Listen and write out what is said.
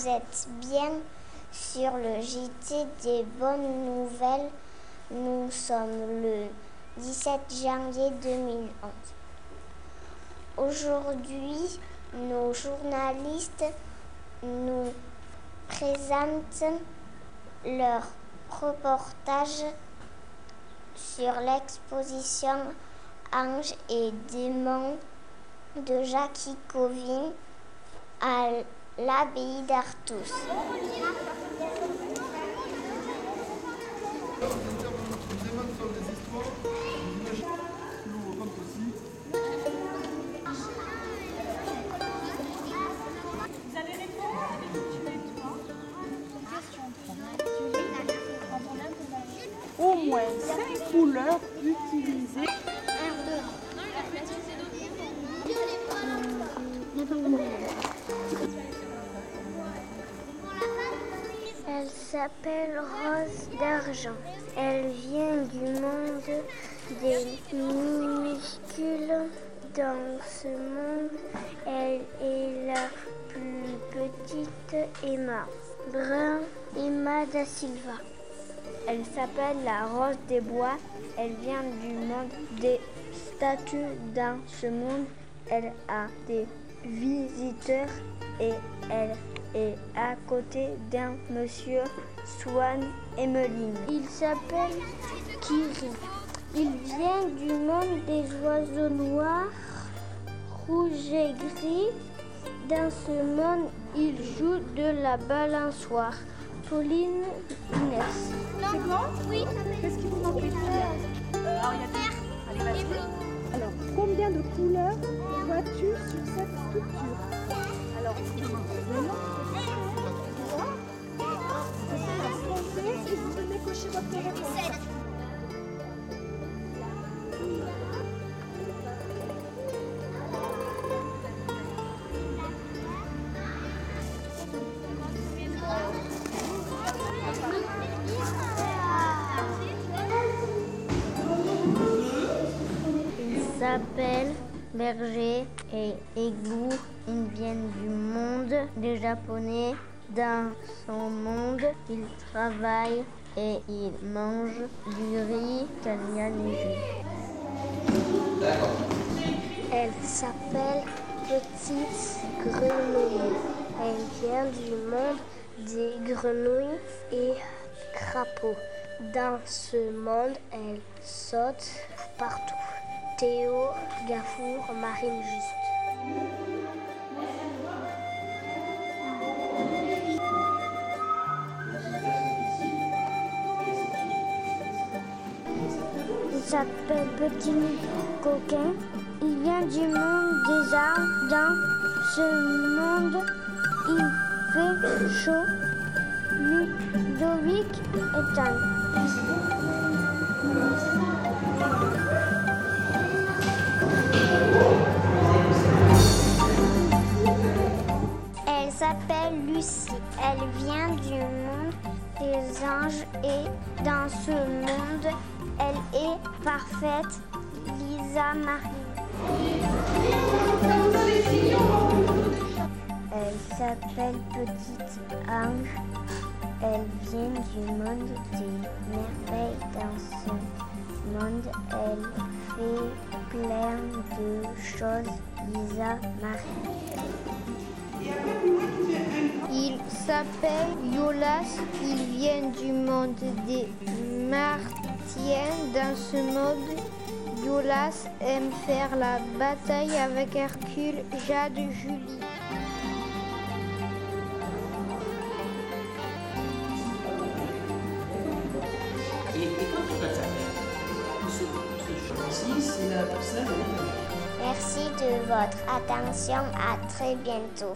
Vous êtes bien sur le JT des bonnes nouvelles. Nous sommes le 17 janvier 2011. Aujourd'hui, nos journalistes nous présentent leur reportage sur l'exposition Anges et démons de Jacques Covin à l'abbaye d'Artus. Vous allez répondre Tu es toi Question 3. Au moins 5 couleurs utilisées. S'appelle Rose d'Argent. Elle vient du monde des minuscules. Dans ce monde, elle est la plus petite Emma. Brun Emma da Silva. Elle s'appelle la Rose des Bois. Elle vient du monde des statues. Dans ce monde, elle a des visiteurs et elle est à côté d'un monsieur Swan Emeline. Il s'appelle Kiri. Il vient du monde des oiseaux noirs, rouges et gris. Dans ce monde, il joue de la balançoire. Pauline cocher votre réponse. Il s'appelle Berger et Égout. Ils viennent du monde des Japonais. Dans son monde, ils travaillent et ils mangent du riz il neigé. Elle s'appelle Petite Grenouille. Elle vient du monde des grenouilles et crapauds. Dans ce monde, elle saute partout. Théo, Gafour, Marine Juste. S'appelle Petit Coquin. Il vient du monde des arbres. Dans ce monde, il fait chaud. Ludovic est un. Elle s'appelle Lucie. Elle vient du monde des anges et dans ce monde, parfaite. Lisa Marie. Elle s'appelle Petite Ange. Elle vient du monde des merveilles. Dans ce monde, elle fait plein de choses. Lisa Marie. Il s'appelle Yolas, il vient du monde des Dans ce monde, Yolas aime faire la bataille avec Hercule, Jade, Julie. Et, et quand tu vas t'appeler ce, ce choisi, c'est la personne. Merci de votre attention. À très bientôt.